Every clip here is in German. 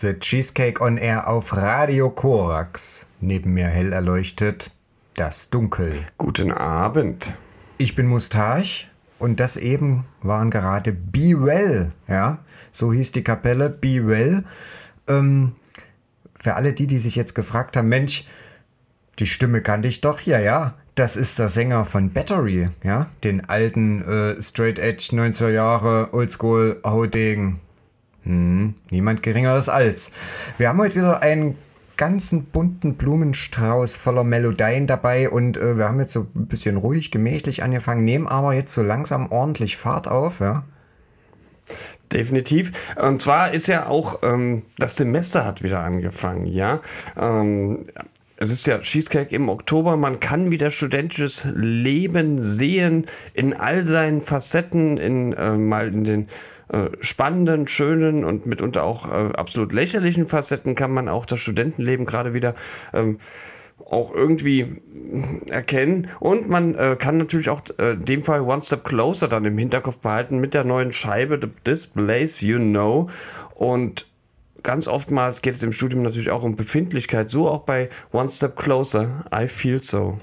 The Cheesecake on Air auf Radio Korax. Neben mir hell erleuchtet das Dunkel. Guten Abend. Ich bin Mustache und das eben waren gerade Be Well, ja, so hieß die Kapelle Be Well. Ähm, für alle die, die sich jetzt gefragt haben, Mensch, die Stimme kannte ich doch, ja, ja. Das ist der Sänger von Battery, ja, den alten äh, Straight Edge 90er Jahre Oldschool Haudegen. Hm, niemand Geringeres als. Wir haben heute wieder einen ganzen bunten Blumenstrauß voller Melodien dabei und äh, wir haben jetzt so ein bisschen ruhig, gemächlich angefangen, nehmen aber jetzt so langsam ordentlich Fahrt auf, ja. Definitiv. Und zwar ist ja auch, ähm, das Semester hat wieder angefangen, ja. Ähm, es ist ja Cheesecake im Oktober. Man kann wieder studentisches Leben sehen in all seinen Facetten, in äh, mal in den äh, spannenden, schönen und mitunter auch äh, absolut lächerlichen Facetten kann man auch das Studentenleben gerade wieder ähm, auch irgendwie erkennen. Und man äh, kann natürlich auch äh, in dem Fall One Step Closer dann im Hinterkopf behalten mit der neuen Scheibe The Displays You Know. Und ganz oftmals geht es im Studium natürlich auch um Befindlichkeit, so auch bei One Step Closer, I Feel So.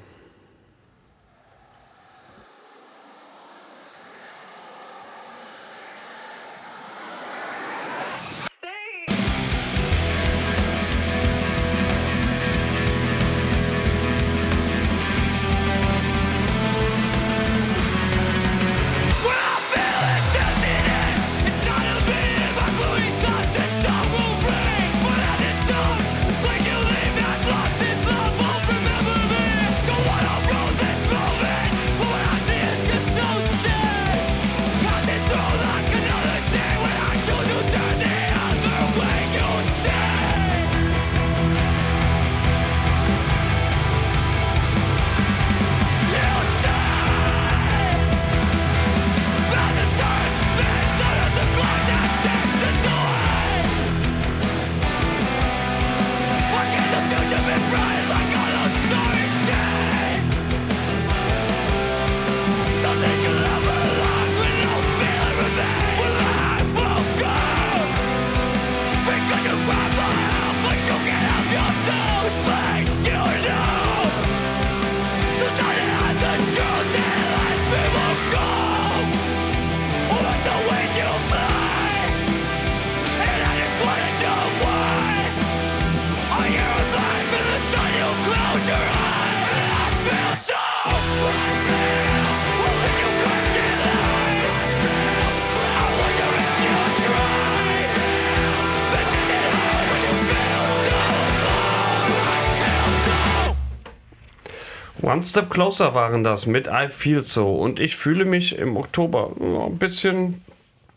Step Closer waren das mit I Feel So. Und ich fühle mich im Oktober ein bisschen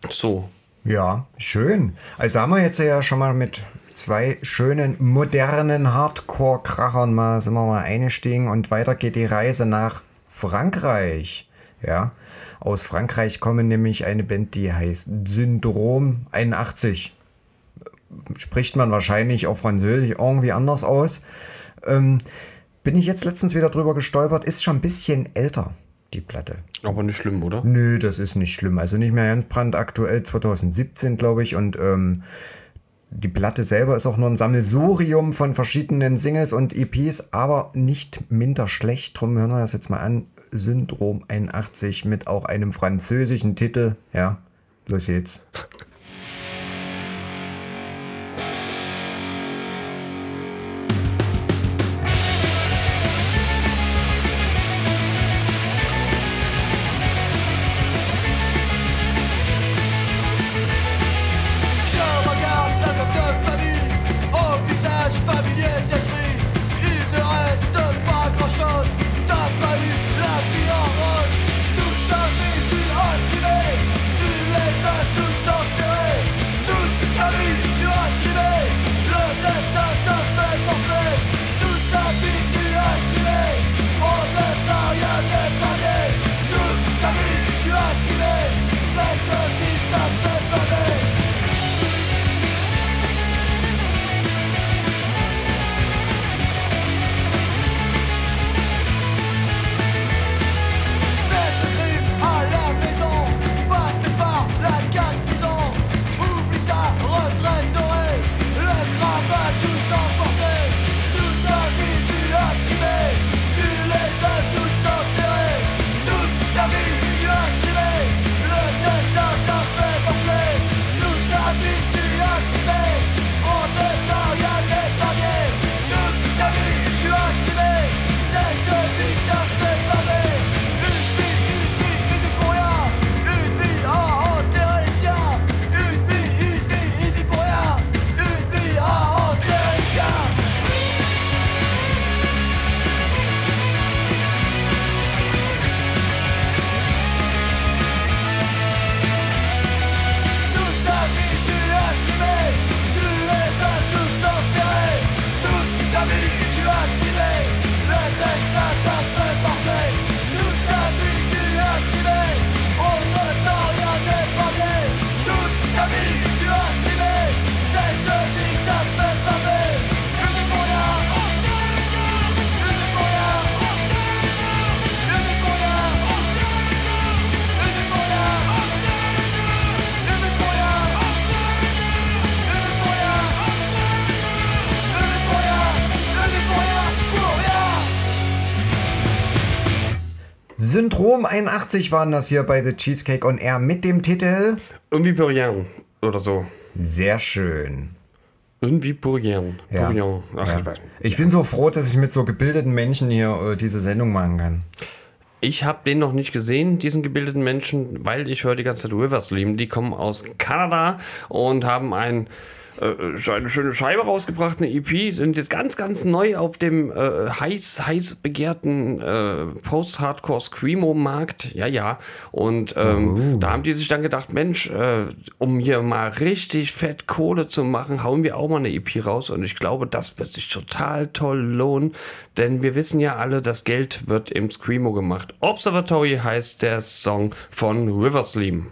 so. Ja, schön. Also haben wir jetzt ja schon mal mit zwei schönen modernen Hardcore-Krachern mal, sind wir mal eingestiegen und weiter geht die Reise nach Frankreich. Ja, aus Frankreich kommen nämlich eine Band, die heißt Syndrom 81. Spricht man wahrscheinlich auf Französisch irgendwie anders aus. Ähm, bin ich jetzt letztens wieder drüber gestolpert, ist schon ein bisschen älter, die Platte. Aber nicht schlimm, oder? Nö, das ist nicht schlimm. Also nicht mehr ganz brandaktuell, 2017, glaube ich. Und ähm, die Platte selber ist auch nur ein Sammelsurium von verschiedenen Singles und EPs, aber nicht minder schlecht. Drum hören wir das jetzt mal an. Syndrom 81 mit auch einem französischen Titel. Ja, los geht's. Syndrom 81 waren das hier bei The Cheesecake on Air mit dem Titel Irgendwie Purian oder so. Sehr schön. Irgendwie Purian. Ja. Ach, Ja. ich weiß nicht. Ich bin so froh, dass ich mit so gebildeten Menschen hier äh, diese Sendung machen kann. Ich habe den noch nicht gesehen, diesen gebildeten Menschen, weil ich höre die ganze Zeit Rivers lieben. Die kommen aus Kanada und haben ein, äh, eine schöne Scheibe rausgebracht, eine EP, sind jetzt ganz, ganz neu auf dem äh, heiß, heiß begehrten äh, Post-Hardcore-Screamo-Markt. Ja, ja. Und ähm, da haben die sich dann gedacht, Mensch, äh, um hier mal richtig fett Kohle zu machen, hauen wir auch mal eine EP raus. Und ich glaube, das wird sich total toll lohnen, denn wir wissen ja alle, das Geld wird im Screamo gemacht. Observatory heißt der Song von Riversleam.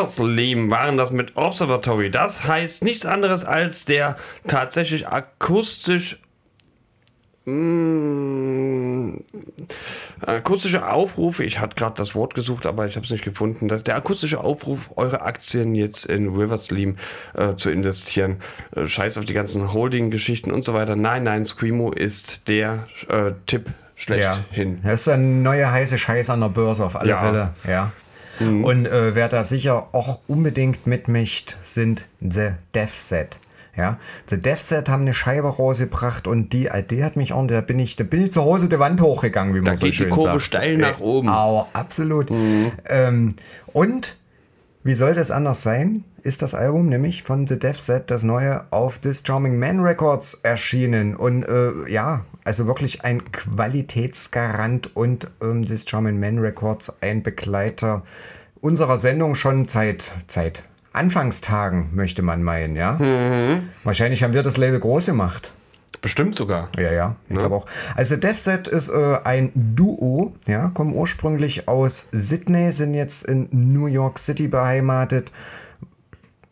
Riversleam waren das mit Observatory. Das heißt nichts anderes als der tatsächlich akustisch Mm, akustische Aufruf, ich hatte gerade das Wort gesucht, aber ich habe es nicht gefunden, dass der akustische Aufruf, eure Aktien jetzt in Riversleam äh, zu investieren. Äh, scheiß auf die ganzen Holding-Geschichten und so weiter. Nein, nein, Screamo ist der äh, Tipp schlechthin. Das ist ein neuer heiße Scheiß an der Börse auf alle Ja. Fälle. Ja. Und äh, wer da sicher auch unbedingt mitmischt, sind The Death Set. Ja, The Death Set haben eine Scheibe rausgebracht und die, äh, die hat mich auch, da bin ich, da bin ich zu Hause die Wand hochgegangen, wie man Da so geht die schön Kurve sagt. steil nach Äh, oben. Au, absolut. Ähm, und wie soll das anders sein? Ist das Album nämlich von The Death Set, das neue auf This Charming Man Records erschienen. Und äh, ja, also wirklich ein Qualitätsgarant und ähm, This Charming Man Records ein Begleiter unserer Sendung schon seit, seit Anfangstagen, möchte man meinen, ja. Wahrscheinlich haben wir das Label groß gemacht. Bestimmt sogar. Ja, ja, ich glaube auch. Also Death Set ist äh, ein Duo, ja, kommen ursprünglich aus Sydney, sind jetzt in New York City beheimatet,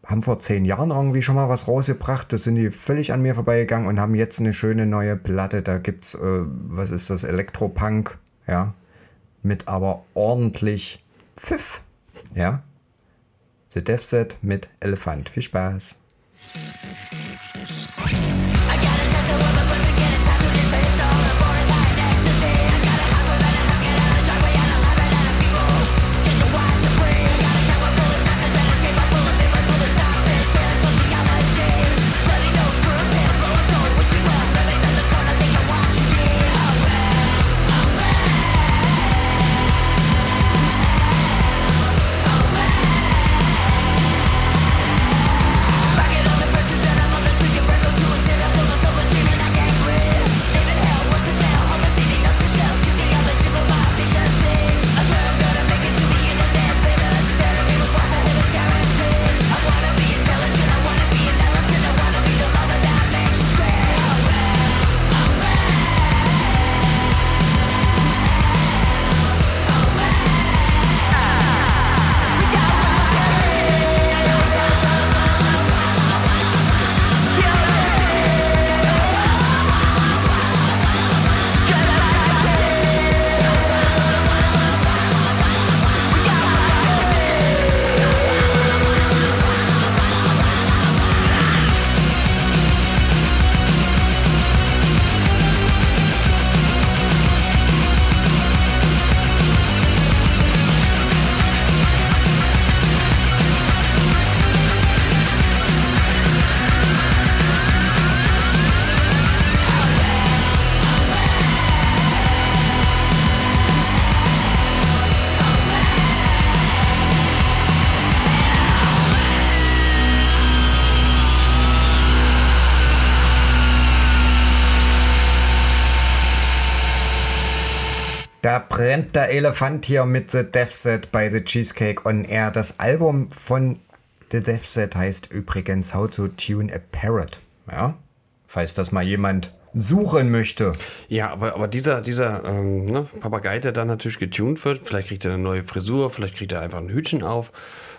haben vor zehn Jahren irgendwie schon mal was rausgebracht, da sind die völlig an mir vorbeigegangen und haben jetzt eine schöne neue Platte, da gibt's, äh, was ist das, Elektropunk, ja, mit aber ordentlich Pfiff, ja. The Death Set mit Elefant. Viel Spaß. Der Elefant hier mit The Death Set bei The Cheesecake on Air. Das Album von The Death Set heißt übrigens How to Tune a Parrot. Ja, falls das mal jemand suchen möchte. Ja, aber, aber dieser, dieser ähm, ne, Papagei, der dann natürlich getuned wird, vielleicht kriegt er eine neue Frisur, vielleicht kriegt er einfach ein Hütchen auf.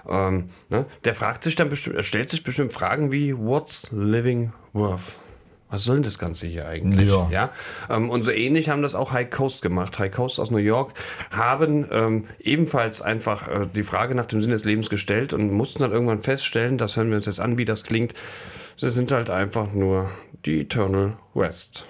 Ähm, ne, der fragt sich dann bestimmt, stellt sich bestimmt Fragen wie What's living worth? Was soll denn das Ganze hier eigentlich? Ja. Ja. Ähm, und so ähnlich haben das auch High Coast gemacht. High Coast aus New York haben ähm, ebenfalls einfach äh, die Frage nach dem Sinn des Lebens gestellt und mussten dann irgendwann feststellen, das hören wir uns jetzt an, wie das klingt. Sie sind halt einfach nur die Eternal West.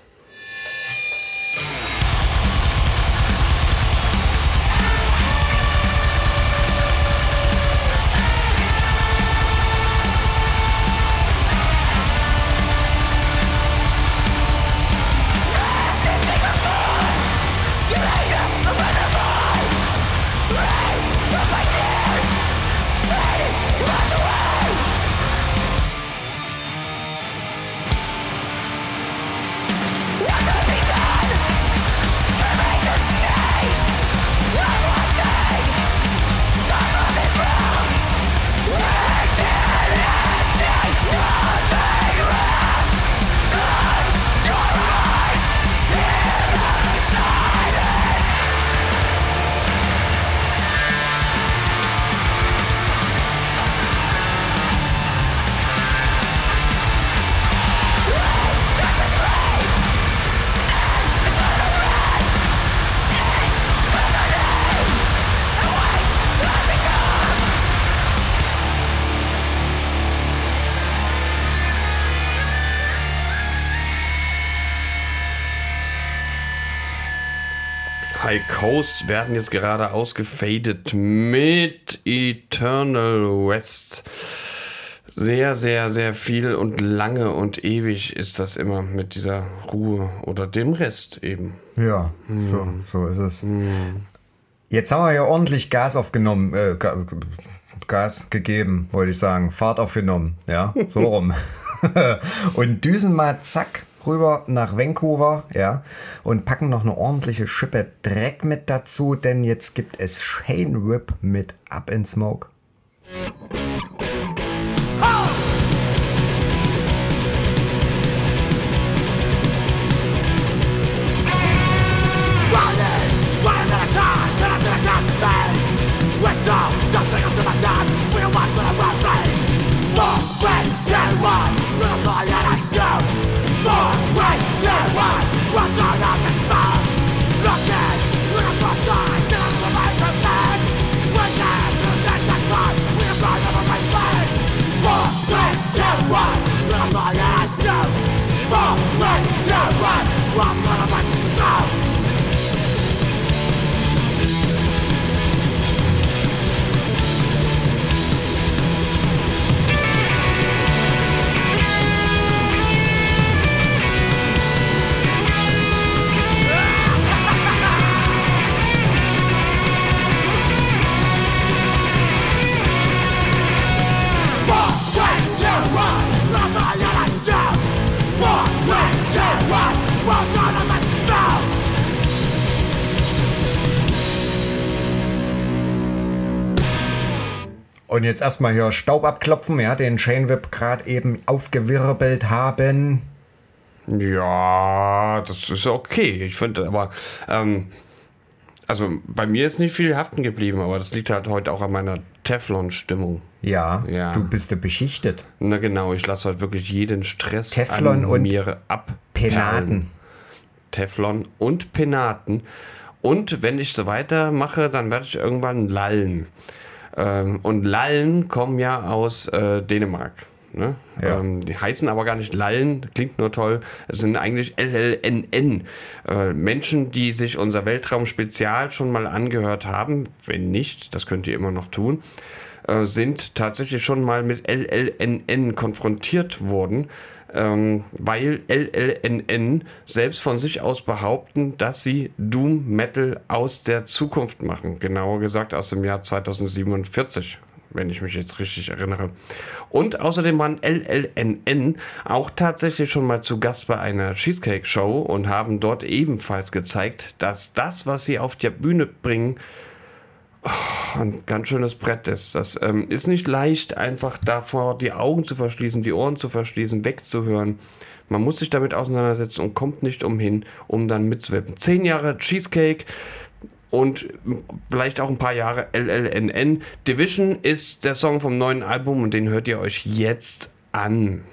Coast werden jetzt gerade ausgefadet mit Eternal West. Sehr, sehr, sehr viel und lange und ewig ist das immer mit dieser Ruhe oder dem Rest eben. Ja, so, so ist es. Jetzt haben wir ja ordentlich Gas aufgenommen, äh, Ga- Gas gegeben, wollte ich sagen. Fahrt aufgenommen, ja, so rum. und düsen mal zack rüber nach Vancouver, ja, und packen noch eine ordentliche Schippe Dreck mit dazu, denn jetzt gibt es Shane Whip mit Up in Smoke. Und jetzt erstmal hier Staub abklopfen, ja, den Shane Whip gerade eben aufgewirbelt haben. Ja, das ist okay. Ich finde, aber ähm, also bei mir ist nicht viel haften geblieben, aber das liegt halt heute auch an meiner Teflon-Stimmung. Ja, Ja. du bist ja beschichtet. Na genau, ich lasse heute wirklich jeden Stress Teflon an und mir ab. Penaten. Teflon und Penaten. Und wenn ich so weitermache, dann werde ich irgendwann lallen. Ähm, und Lallen kommen ja aus äh, Dänemark. Ne? Ja. Ähm, die heißen aber gar nicht Lallen, klingt nur toll. Es sind eigentlich LLNN. Äh, Menschen, die sich unser Weltraum-Spezial schon mal angehört haben, wenn nicht, das könnt ihr immer noch tun, äh, sind tatsächlich schon mal mit LLNN konfrontiert worden, ähm, weil LLNN selbst von sich aus behaupten, dass sie Doom Metal aus der Zukunft machen. Genauer gesagt aus dem Jahr 2047. wenn ich mich jetzt richtig erinnere. Und außerdem waren LLNN auch tatsächlich schon mal zu Gast bei einer Cheesecake-Show und haben dort ebenfalls gezeigt, dass das, was sie auf der Bühne bringen, ein ganz schönes Brett ist. Das ähm, ist nicht leicht, einfach davor die Augen zu verschließen, die Ohren zu verschließen, wegzuhören. Man muss sich damit auseinandersetzen und kommt nicht umhin, um dann mitzuwippen. Zehn Jahre Cheesecake und vielleicht auch ein paar Jahre LLNN. Division ist der Song vom neuen Album und den hört ihr euch jetzt an.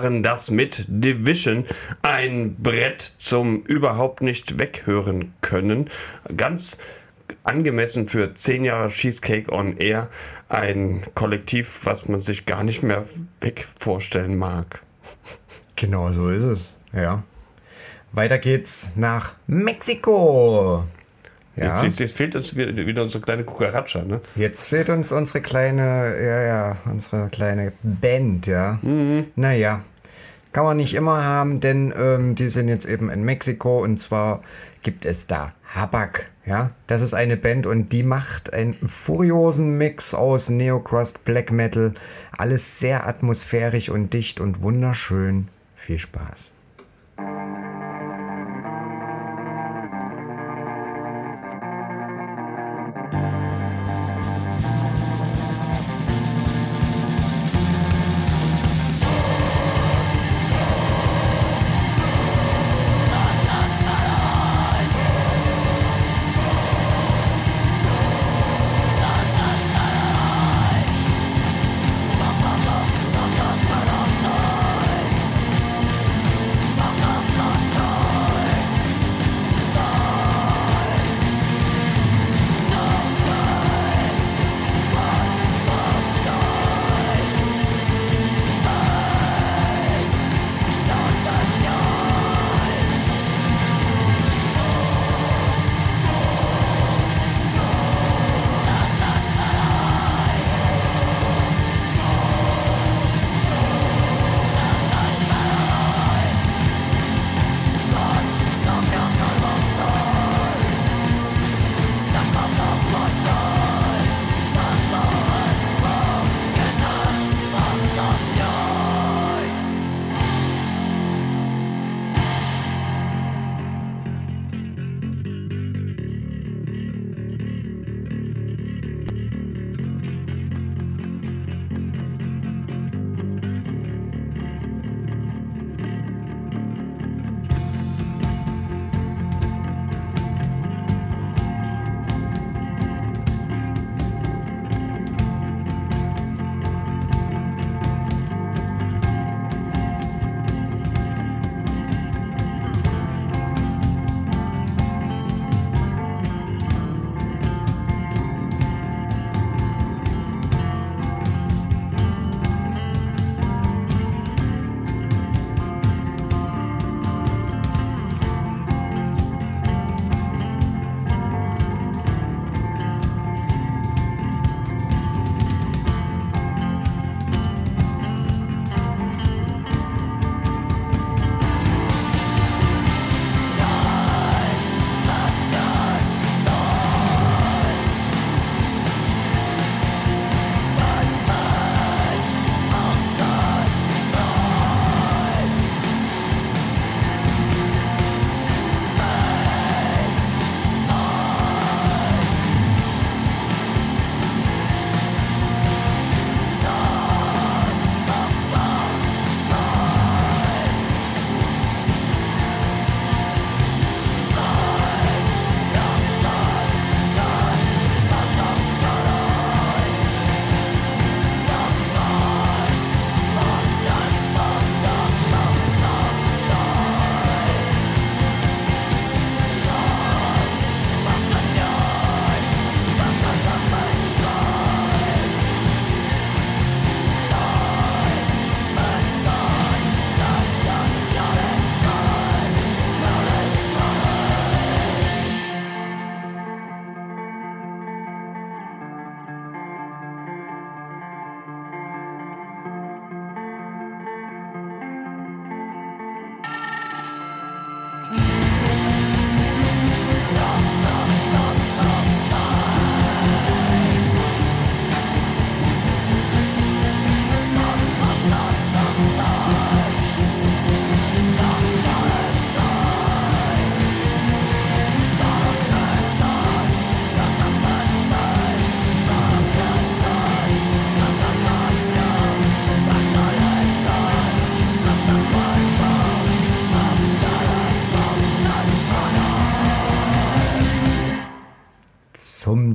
Waren das mit Division. Ein Brett zum überhaupt nicht weghören können. Ganz angemessen für 10 Jahre Cheesecake on Air. Ein Kollektiv, was man sich gar nicht mehr weg vorstellen mag. Genau so ist es. Ja. Weiter geht's nach Mexiko. Ja. Jetzt, jetzt, fehlt uns wieder, unsere kleine Kukaracha, ne? Jetzt fehlt uns unsere kleine, ja, ja, unsere kleine Band, ja. Mhm. Naja, kann man nicht immer haben, denn ähm, die sind jetzt eben in Mexiko und zwar gibt es da Habak, ja. Das ist eine Band und die macht einen furiosen Mix aus Neocrust, Black Metal, alles sehr atmosphärisch und dicht und wunderschön Viel Spaß.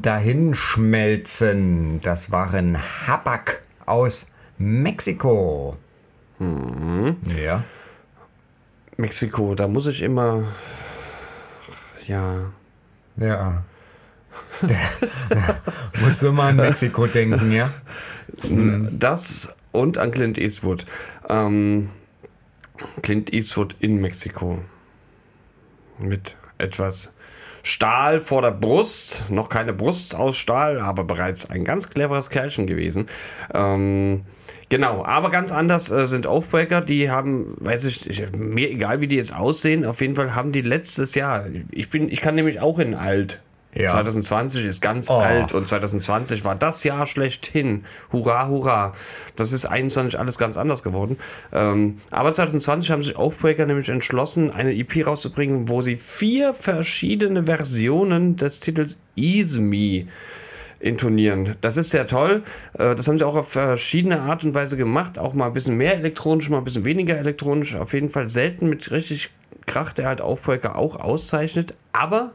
Dahinschmelzen. Das waren Habak aus Mexiko. Ja. Mexiko, da muss ich immer. Ja. Ja. Musst du mal an Mexiko denken, ja? Das und an Clint Eastwood. Ähm, Clint Eastwood in Mexiko. Mit etwas Stahl vor der Brust. Noch keine Brust aus Stahl, aber bereits ein ganz cleveres Kerlchen gewesen. Ähm, genau, aber ganz anders äh, sind Aufbreaker. Die haben, weiß ich, ich, mir egal wie die jetzt aussehen, auf jeden Fall haben die letztes Jahr. Ich bin, ich kann nämlich auch in alt. Ja. 2020 ist ganz Oh. alt und 2020 war das Jahr schlechthin. Hurra, hurra. Das ist 21 alles ganz anders geworden. Ähm, aber 2020 haben sich Oathbreaker nämlich entschlossen, eine EP rauszubringen, wo sie vier verschiedene Versionen des Titels Ease Me intonieren. Das ist sehr toll. Äh, Das haben sie auch auf verschiedene Art und Weise gemacht. Auch mal ein bisschen mehr elektronisch, mal ein bisschen weniger elektronisch. Auf jeden Fall selten mit richtig Krach, der halt Aufbreaker auch auszeichnet. Aber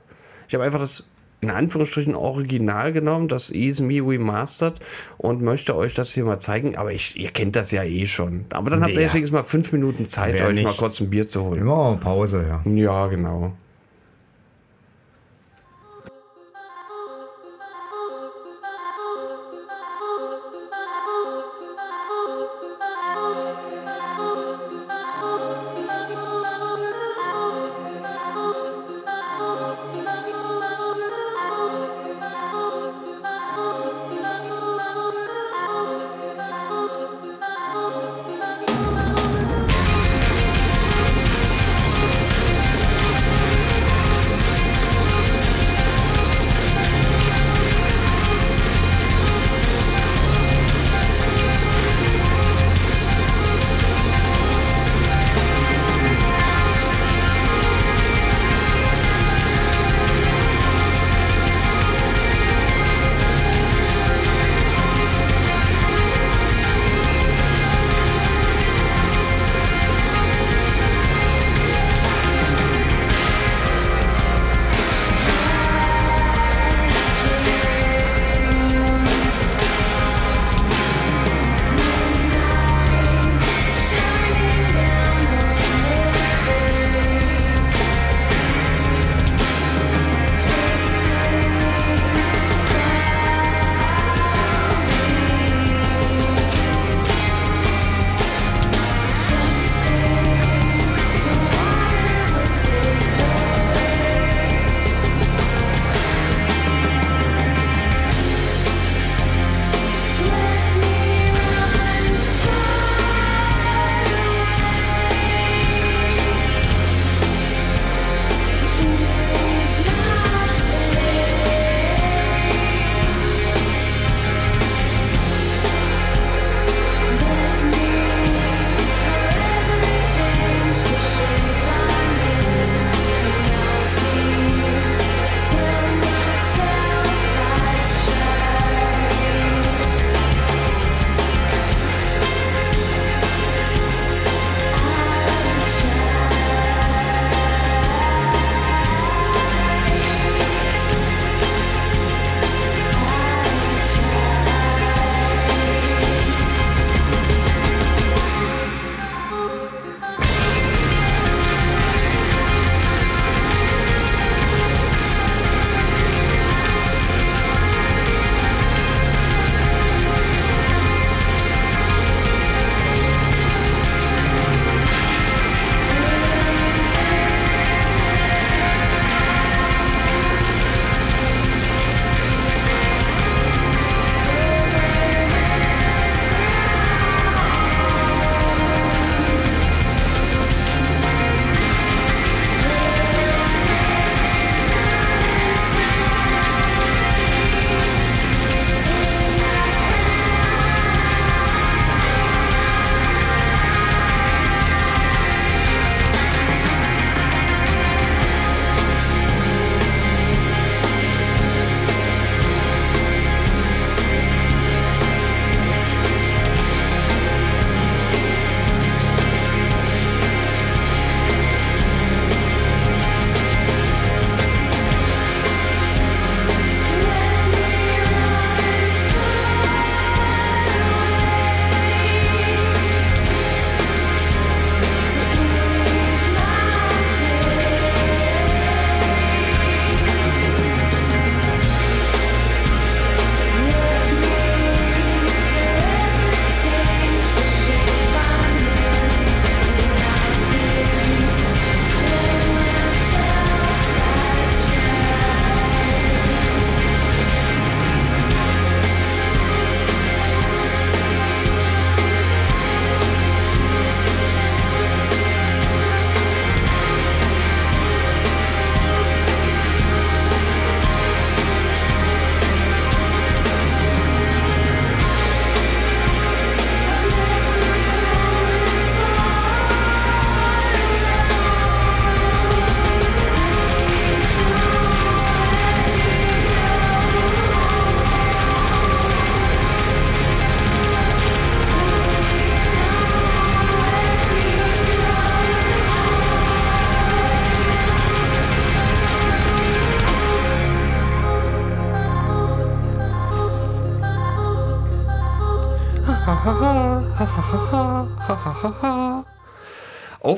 ich habe einfach das in Anführungsstrichen Original genommen, das Ease Me Remastered und möchte euch das hier mal zeigen. Aber ich, ihr kennt das ja eh schon. Aber dann habt ihr Ja. deswegen mal fünf Minuten Zeit, Wer euch mal nicht? kurz ein Bier zu holen. Immer Pause, ja. Ja, genau.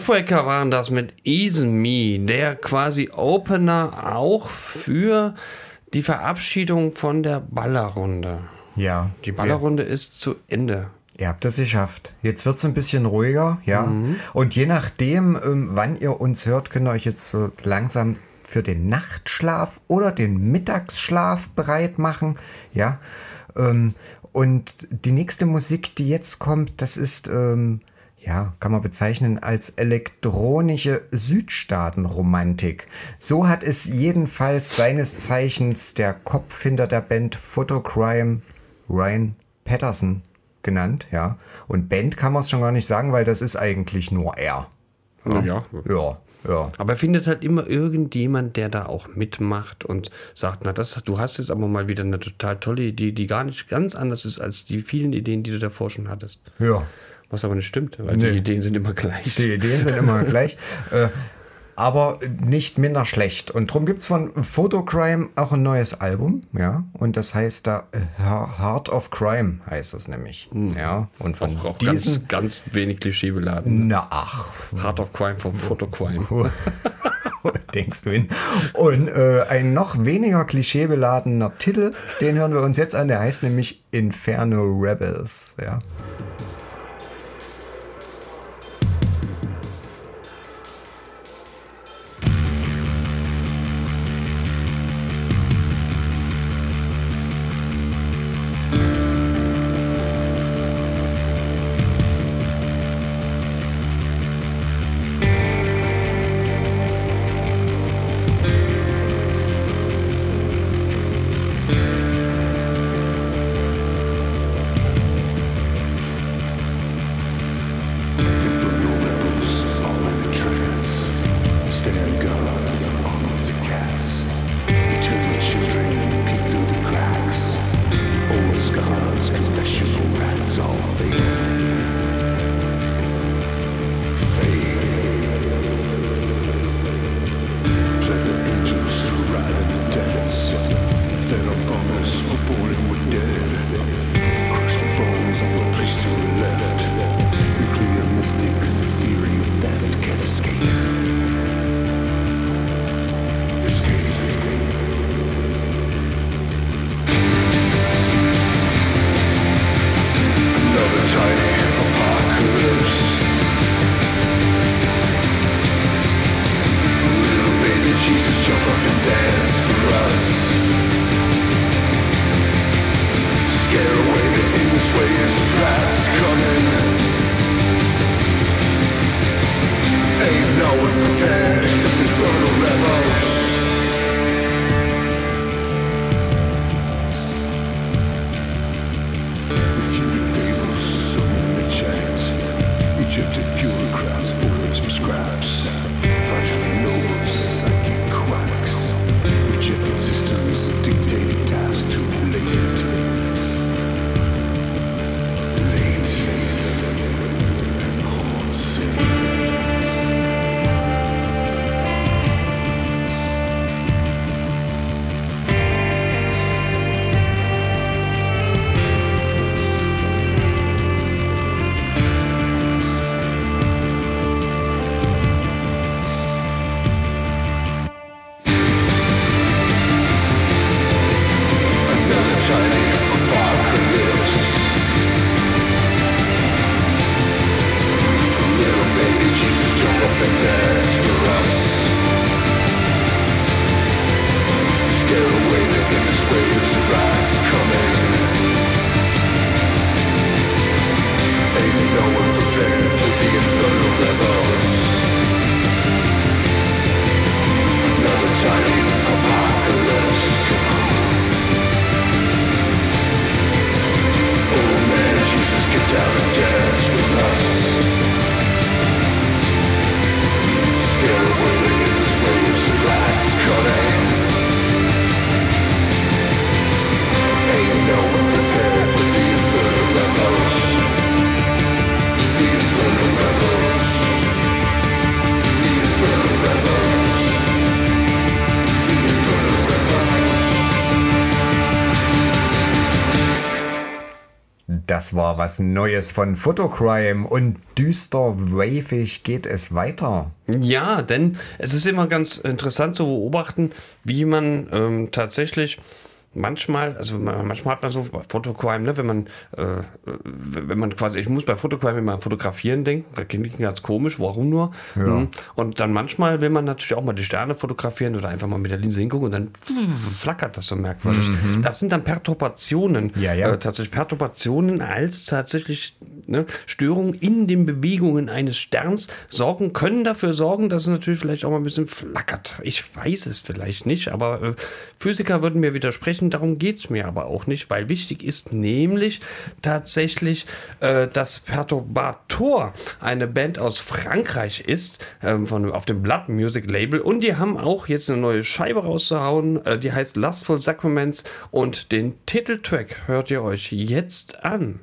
Offwaker waren das mit Ease Me, der quasi Opener auch für die Verabschiedung von der Ballerrunde. Ja. Die Ballerrunde ist zu Ende. Ihr habt es geschafft. Jetzt wird es ein bisschen ruhiger, ja. Und je nachdem, ähm, wann ihr uns hört, könnt ihr euch jetzt so langsam für den Nachtschlaf oder den Mittagsschlaf bereit machen, ja. Ähm, und die nächste Musik, die jetzt kommt, das ist, ähm, ja, kann man bezeichnen als elektronische Südstaatenromantik. So hat es jedenfalls seines Zeichens der Kopf hinter der Band Photocrime, Ryan Patterson, genannt, ja. Und Band kann man es schon gar nicht sagen, weil das ist eigentlich nur er. Ja. Ja, ja. Aber er findet halt immer irgendjemand, der da auch mitmacht und sagt, na, das, du hast jetzt aber mal wieder eine total tolle Idee, die gar nicht ganz anders ist als die vielen Ideen, die du davor schon hattest. Ja. Was aber nicht stimmt, weil Nee. die Ideen sind immer gleich. Die Ideen sind immer gleich. Äh, aber nicht minder schlecht. Und darum gibt es von Photocrime auch ein neues Album, ja. Und das heißt da äh, Heart of Crime heißt es nämlich. Ja. Und von auch, auch diesen. ganz, ganz wenig Klischee beladen. Na ach, Heart of Crime vom Photocrime. denkst du hin. Und äh, ein noch weniger klischeebeladener Titel, den hören wir uns jetzt an, der heißt nämlich Inferno Rebels. Ja. War was Neues von Photocrime und düster wavig geht es weiter. Ja, denn es ist immer ganz interessant zu beobachten, wie man ähm, tatsächlich manchmal, also man- manchmal hat man so bei Fotocrime, ne, wenn man, äh, wenn man quasi, ich muss bei Fotocrime immer Fotografieren denken, das klingt ganz komisch, warum nur? Mhm. Und dann manchmal will man natürlich auch mal die Sterne fotografieren oder einfach mal mit der Linse hingucken und dann flackert das so merkwürdig. Das sind dann Perturbationen, Ja, ja. Äh, tatsächlich Perturbationen als tatsächlich ne, Störungen in den Bewegungen eines Sterns sorgen, können dafür sorgen, dass es natürlich vielleicht auch mal ein bisschen flackert. Ich weiß es vielleicht nicht, aber äh, Physiker würden mir widersprechen, darum geht es mir aber auch nicht, weil wichtig ist nämlich tatsächlich, äh, dass Perturbator eine Band aus Frankreich ist, ähm, von, auf dem Blood Music Label und die haben auch jetzt eine neue Scheibe rauszuhauen, äh, die heißt Lustful Sacraments und den Titeltrack hört ihr euch jetzt an.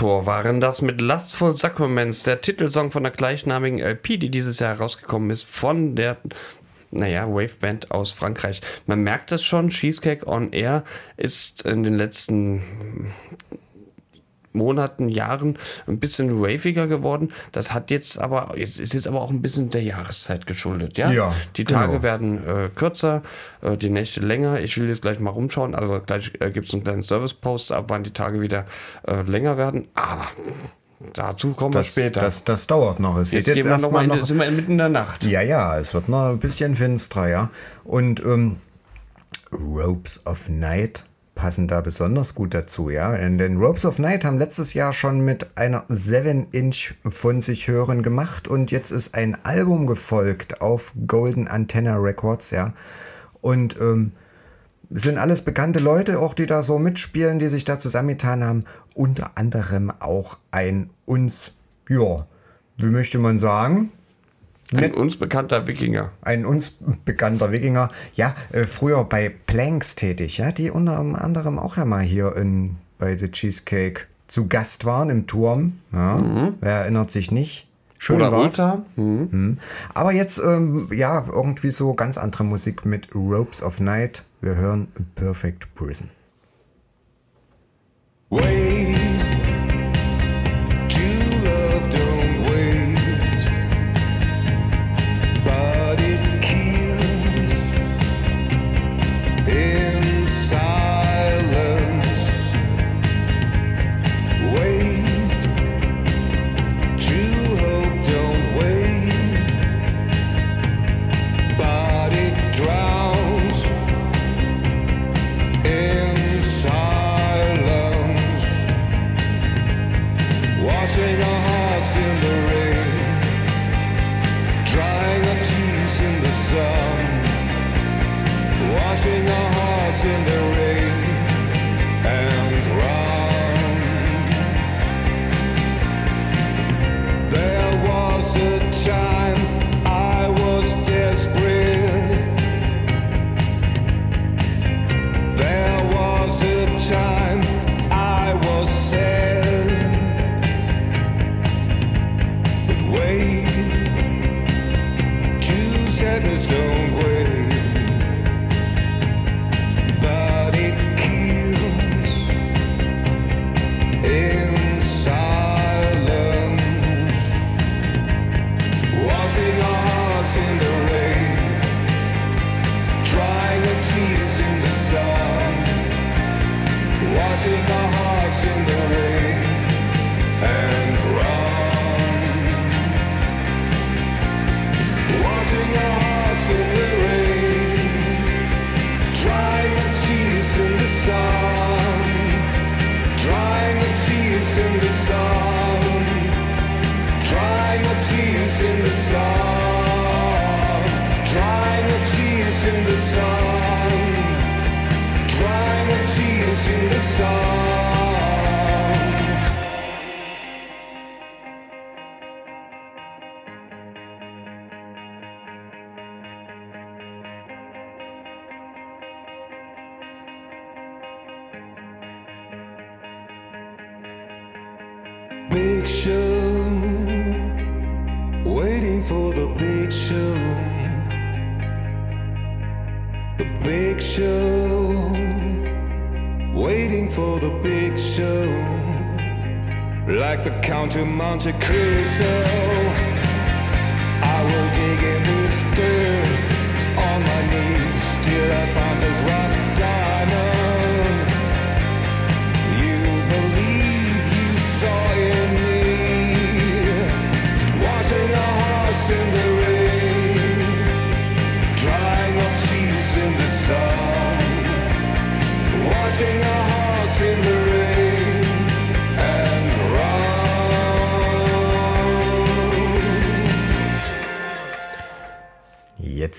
Perturbator waren das mit Lustful Sacraments, der Titelsong von der gleichnamigen LP, die dieses Jahr herausgekommen ist, von der, naja, Waveband aus Frankreich. Man merkt es schon, Cheesecake on Air ist in den letzten Monaten, Jahren ein bisschen waviger geworden. Das hat jetzt aber, jetzt ist jetzt aber auch ein bisschen der Jahreszeit geschuldet, ja? Ja, Die Tage genau. werden äh, kürzer, äh, die Nächte länger. Ich will jetzt gleich mal rumschauen, also gleich äh, gibt es einen kleinen Service-Post, ab wann die Tage wieder äh, länger werden. Aber dazu kommen Das, wir später. das, das dauert noch. Es jetzt gehen wir noch mal erstmal in, sind wir mitten in der Nacht. Ja, ja, es wird noch ein bisschen finsterer, ja. Und ähm, Ropes of Night passen da besonders gut dazu, ja. Denn Ropes of Night haben letztes Jahr schon mit einer 7-Inch von sich hören gemacht und jetzt ist ein Album gefolgt auf Golden Antenna Records, ja. Und ähm, sind alles bekannte Leute, auch die da so mitspielen, die sich da zusammengetan haben. Unter anderem auch ein uns, ja, wie möchte man sagen, Ein uns bekannter Wikinger. ein uns bekannter Wikinger, ja, äh, früher bei Planks tätig, ja, die unter anderem auch ja mal hier in, bei The Cheesecake zu Gast waren im Turm. Ja, Wer erinnert sich nicht? Schön Oder war's. Ultra. Mhm. Aber jetzt, ähm, ja, irgendwie so ganz andere Musik mit Ropes of Night. Wir hören Perfect Prison. Wait,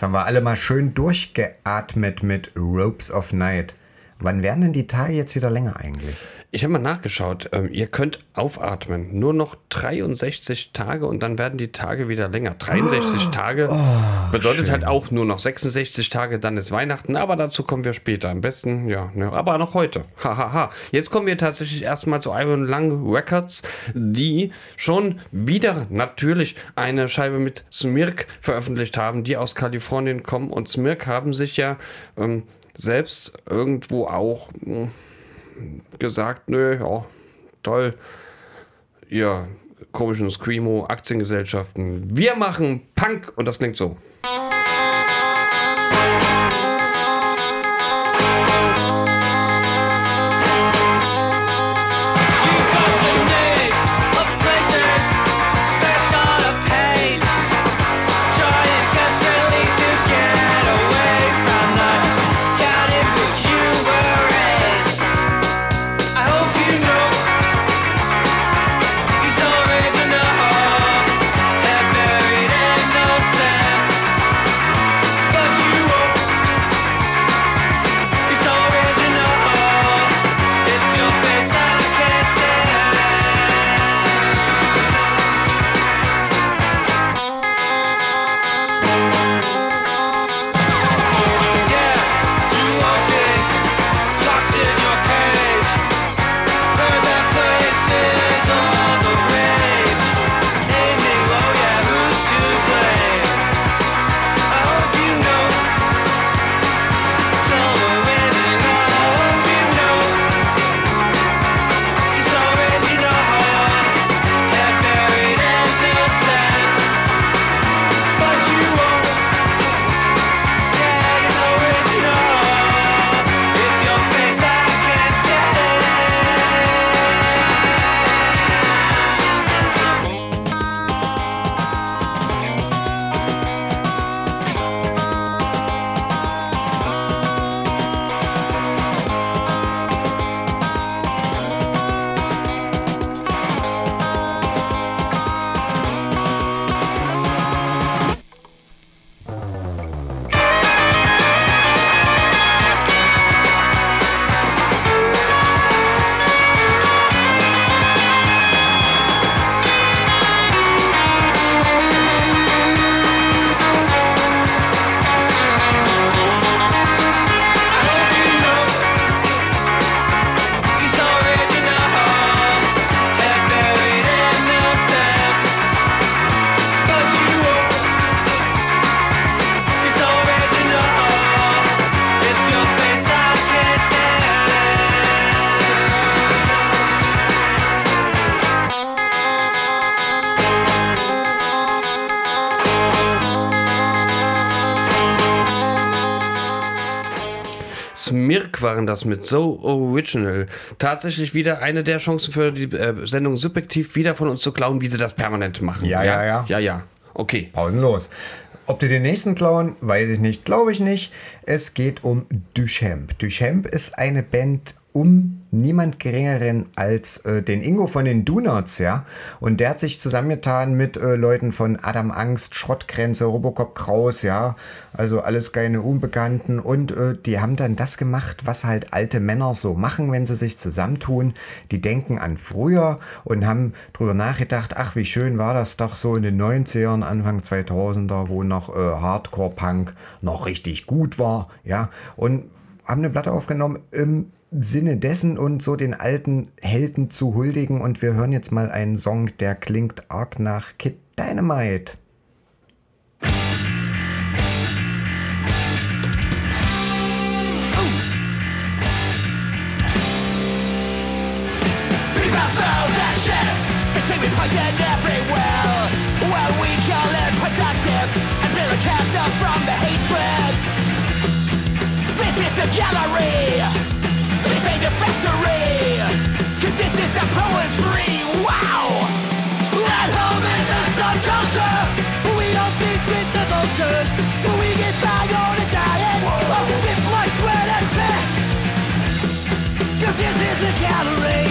Jetzt haben wir alle mal schön durchgeatmet mit Ropes of Night. Wann werden denn die Tage jetzt wieder länger eigentlich? Ich habe mal nachgeschaut. Ähm, ihr könnt aufatmen. Nur noch 63 Tage und dann werden die Tage wieder länger. 63 Tage bedeutet halt auch nur noch 66 Tage, dann ist Weihnachten. Aber dazu kommen wir später. Am besten, ja, ne, aber noch heute. Hahaha. Ha, ha. Jetzt kommen wir tatsächlich erstmal zu Iron Lung Records, die schon wieder natürlich eine Scheibe mit Smirk veröffentlicht haben, die aus Kalifornien kommen. Und Smirk haben sich ja ähm, selbst irgendwo auch. Mh, gesagt, nö, ja, toll, ihr komischen Screamo, Aktiengesellschaften, wir machen Punk und das klingt so. Waren das mit So Original. Tatsächlich wieder eine der Chancen für die äh, Sendung Subjektiv wieder von uns zu klauen, wie sie das permanent machen. Ja, ja, ja. Ja, ja. Okay. Pausenlos. Ob die den nächsten klauen, weiß ich nicht, glaube ich nicht. Es geht um Duchamp. Duchamp ist eine Band um niemand geringeren als äh, den Ingo von den Donuts, ja. Und der hat sich zusammengetan mit äh, Leuten von Adam Angst, Schrottgrenze, Robocop Kraus, ja. Also alles keine Unbekannten. Und äh, die haben dann das gemacht, was halt alte Männer so machen, wenn sie sich zusammentun. Die denken an früher und haben drüber nachgedacht, ach, wie schön war das doch so in den 90ern, Anfang 2000er, wo noch äh, Hardcore-Punk noch richtig gut war, ja. Und haben eine Platte aufgenommen im Sinne dessen und so den alten Helden zu huldigen. Und wir hören jetzt mal einen Song, der klingt arg nach Kid Dynamite. Gallery. Cause this is poetry. Wow! At home in the subculture, we don't feast with the vultures. We get by on a diet of sweat, and piss. Cause this is a gallery,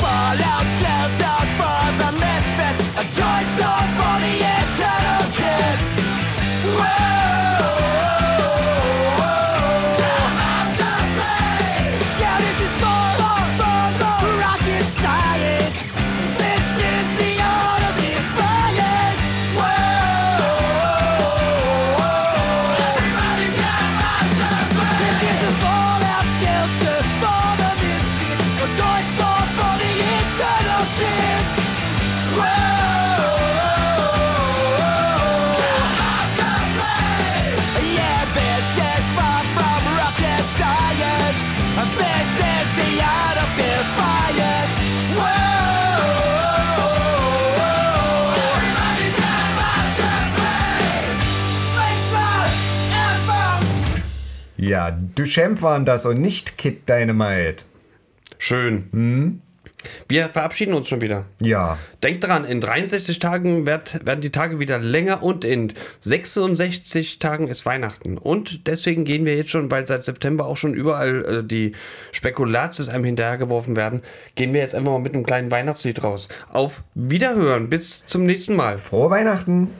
fallout shelter for the misfits, a toy store Ja, Duchamp waren das und nicht Kid Dynamite. Schön. Wir verabschieden uns schon wieder. Ja, Denkt dran, in 63 Tagen werd, werden die Tage wieder länger und in 66 Tagen ist Weihnachten. Und deswegen gehen wir jetzt schon, weil seit September auch schon überall äh, die Spekulatius einem hinterhergeworfen werden, gehen wir jetzt einfach mal mit einem kleinen Weihnachtslied raus. Auf Wiederhören, bis zum nächsten Mal. frohe Weihnachten.